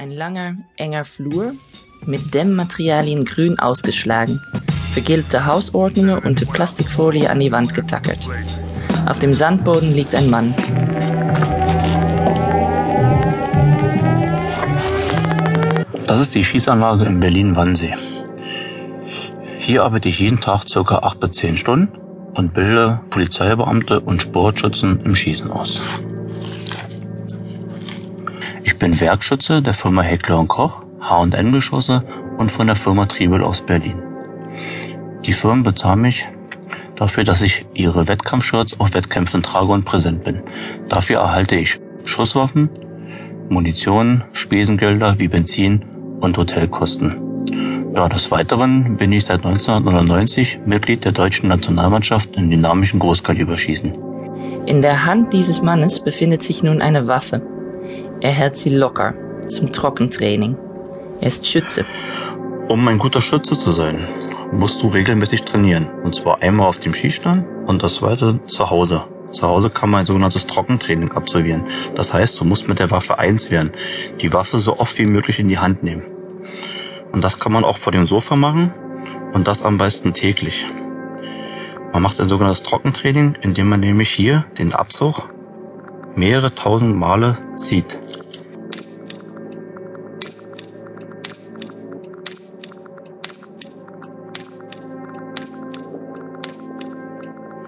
Ein langer, enger Flur, mit Dämmmaterialien grün ausgeschlagen, vergilbte Hausordnungen und Plastikfolie an die Wand getackert. Auf dem Sandboden liegt ein Mann. Das ist die Schießanlage in Berlin-Wannsee. Hier arbeite ich jeden Tag ca. 8 bis 10 Stunden und bilde Polizeibeamte und Sportschützen im Schießen aus. Ich bin Werkschütze der Firma Heckler Koch, H&N-Geschosse und von der Firma Triebel aus Berlin. Die Firmen bezahlen mich dafür, dass ich ihre Wettkampfshirts auf Wettkämpfen trage und präsent bin. Dafür erhalte ich Schusswaffen, Munition, Spesengelder wie Benzin und Hotelkosten. Ja, des Weiteren bin ich seit 1999 Mitglied der deutschen Nationalmannschaft in dynamischen Großkaliberschießen. In der Hand dieses Mannes befindet sich nun eine Waffe. Er hält sie locker zum Trockentraining. Er ist Schütze. Um ein guter Schütze zu sein, musst du regelmäßig trainieren. Und zwar einmal auf dem Schießstand und das zweite zu Hause. Zu Hause kann man ein sogenanntes Trockentraining absolvieren. Das heißt, du musst mit der Waffe eins werden, die Waffe so oft wie möglich in die Hand nehmen. Und das kann man auch vor dem Sofa machen und das am besten täglich. Man macht ein sogenanntes Trockentraining, indem man nämlich hier den Abzug mehrere tausend Male zieht.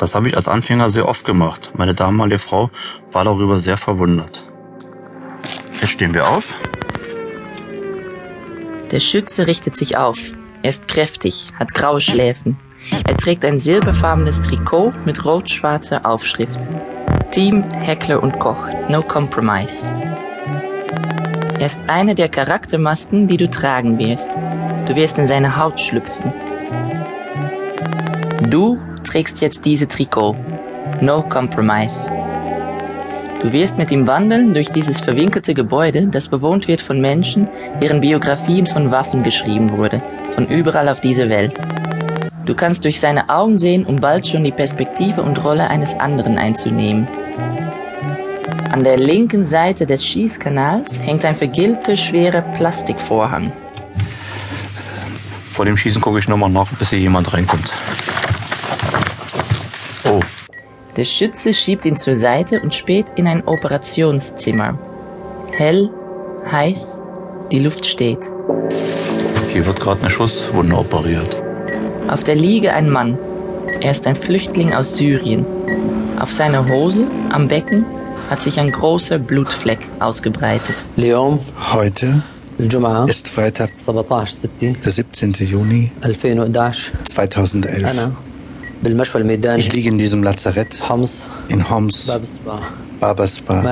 Das habe ich als Anfänger sehr oft gemacht. Meine damalige Frau war darüber sehr verwundert. Jetzt stehen wir auf. Der Schütze richtet sich auf. Er ist kräftig, hat graue Schläfen. Er trägt ein silberfarbenes Trikot mit rot-schwarzer Aufschrift. Team Heckler und Koch, no compromise. Er ist eine der Charaktermasken, die du tragen wirst. Du wirst in seine Haut schlüpfen. Du trägst jetzt diese Trikot. No compromise. Du wirst mit ihm wandeln durch dieses verwinkelte Gebäude, das bewohnt wird von Menschen, deren Biografien von Waffen geschrieben wurde, von überall auf dieser Welt. Du kannst durch seine Augen sehen, um bald schon die Perspektive und Rolle eines anderen einzunehmen. An der linken Seite des Schießkanals hängt ein vergilbter, schwerer Plastikvorhang. Vor dem Schießen gucke ich nochmal nach, bis hier jemand reinkommt. Der Schütze schiebt ihn zur Seite und späht in ein Operationszimmer. Hell, heiß, die Luft steht. Hier wird gerade eine Schusswunde operiert. Auf der Liege ein Mann. Er ist ein Flüchtling aus Syrien. Auf seiner Hose, am Becken, hat sich ein großer Blutfleck ausgebreitet. Leon. Heute ist Freitag, der 17. Juni 2011. Ich liege in diesem Lazarett in Homs, Babasba.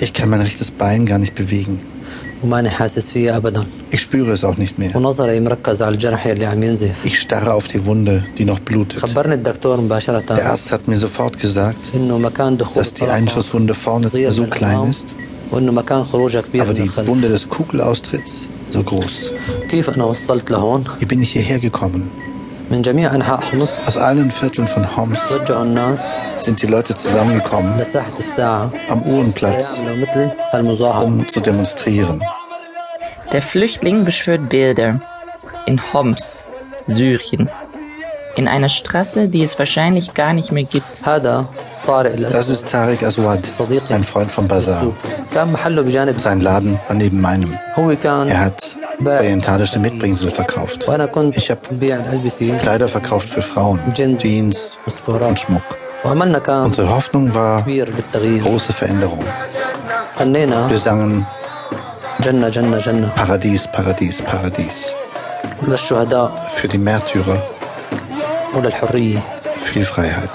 Ich kann mein rechtes Bein gar nicht bewegen. Ich spüre es auch nicht mehr. Ich starre auf die Wunde, die noch blutet. Der Arzt hat mir sofort gesagt, dass die Einschusswunde vorne so klein ist, aber die Wunde des Kugelaustritts so groß. Wie bin ich hierher gekommen? Aus allen Vierteln von Homs sind die Leute zusammengekommen am Uhrenplatz, um zu demonstrieren. Der Flüchtling beschwört Bilder in Homs, Syrien, in einer Straße, die es wahrscheinlich gar nicht mehr gibt. Das ist Tariq Aswad, ein Freund vom Bazar. Sein Laden war neben meinem. Er hat orientalische Mitbringsel verkauft. Ich habe Kleider verkauft für Frauen, Jeans und Schmuck. Unsere Hoffnung war große Veränderung. Wir sangen Paradies, Paradies, Paradies. Für die Märtyrer, für die Freiheit.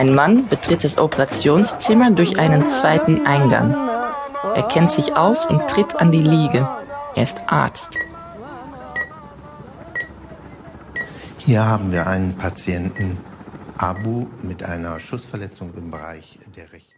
Ein Mann betritt das Operationszimmer durch einen zweiten Eingang. Er kennt sich aus und tritt an die Liege. Er ist Arzt. Hier haben wir einen Patienten Abu mit einer Schussverletzung im Bereich der rechten.